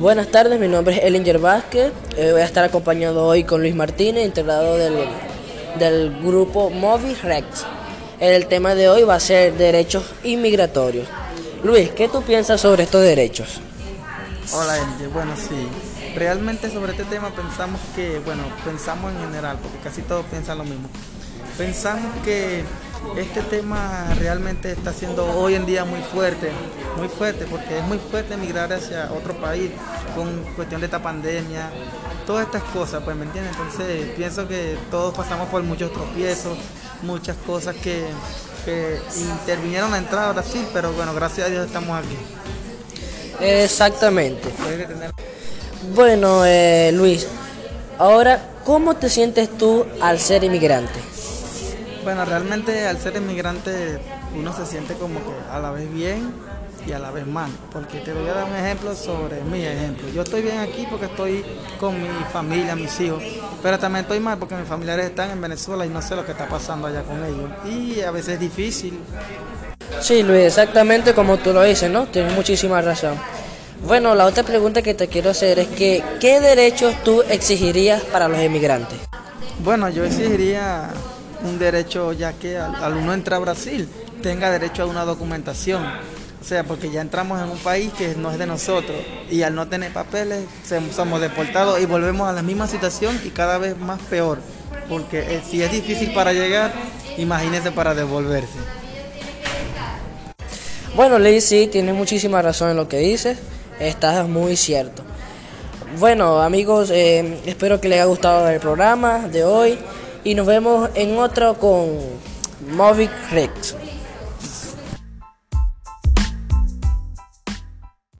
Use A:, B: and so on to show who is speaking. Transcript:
A: Buenas tardes, mi nombre es Elinger Vázquez. Eh, voy a estar acompañado hoy con Luis Martínez, integrado del, del grupo Movi Rex. El tema de hoy va a ser derechos inmigratorios. Luis, ¿qué tú piensas sobre estos derechos?
B: Hola Elinger, bueno sí, realmente sobre este tema pensamos que, bueno, pensamos en general, porque casi todos piensan lo mismo. Pensamos que este tema realmente está siendo hoy en día muy fuerte, muy fuerte, porque es muy fuerte emigrar hacia otro país con cuestión de esta pandemia, todas estas cosas, pues me entiendes. Entonces pienso que todos pasamos por muchos tropiezos, muchas cosas que, intervinieron a entrar a Brasil, pero bueno, gracias a Dios estamos aquí.
A: Exactamente. Bueno, eh, Luis, ahora, ¿cómo te sientes tú al ser inmigrante?
B: Bueno, realmente al ser inmigrante uno se siente como que a la vez bien y a la vez mal, porque te voy a dar un ejemplo sobre mi ejemplo. Yo estoy bien aquí porque estoy con mi familia, mis hijos, pero también estoy mal porque mis familiares están en Venezuela y no sé lo que está pasando allá con ellos. Y a veces es difícil.
A: Sí, Luis, exactamente como tú lo dices, ¿no? Tienes muchísima razón. Bueno, la otra pregunta que te quiero hacer es que, ¿qué derechos tú exigirías para los inmigrantes?
B: Bueno, yo exigiría un derecho ya que al, uno entra a Brasil tenga derecho a una documentación. O sea, porque ya entramos en un país que no es de nosotros y al no tener papeles somos deportados y volvemos a la misma situación y cada vez más peor. Porque eh, si es difícil para llegar, imagínese para devolverse.
A: Bueno, Ley, sí, tienes muchísima razón en lo que dices. Estás muy cierto. Bueno, amigos, eh, espero que les haya gustado el programa de hoy y nos vemos en otro con Movic Rex.